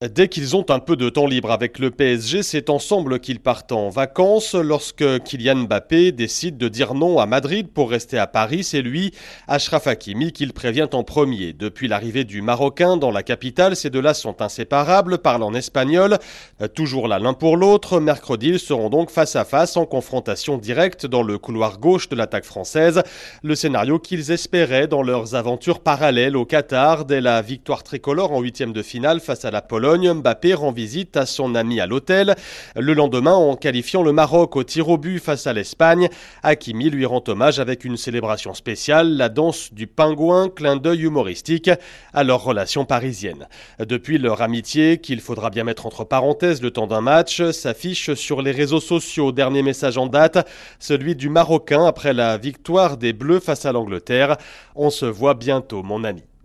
Dès qu'ils ont un peu de temps libre avec le PSG, c'est ensemble qu'ils partent en vacances. Lorsque Kylian Mbappé décide de dire non à Madrid pour rester à Paris, c'est lui, Ashraf Hakimi, qu'il prévient en premier. Depuis l'arrivée du Marocain dans la capitale, ces deux-là sont inséparables, parlent en espagnol, euh, toujours là l'un pour l'autre. Mercredi, ils seront donc face à face en confrontation directe dans le couloir gauche de l'attaque française. Le scénario qu'ils espéraient dans leurs aventures parallèles au Qatar dès la victoire tricolore en huitième de finale face à la Mbappé rend visite à son ami à l'hôtel. Le lendemain, en qualifiant le Maroc au tir au but face à l'Espagne, Hakimi lui rend hommage avec une célébration spéciale, la danse du pingouin, clin d'œil humoristique à leur relation parisienne. Depuis leur amitié, qu'il faudra bien mettre entre parenthèses le temps d'un match, s'affiche sur les réseaux sociaux. Dernier message en date, celui du Marocain après la victoire des Bleus face à l'Angleterre. On se voit bientôt, mon ami.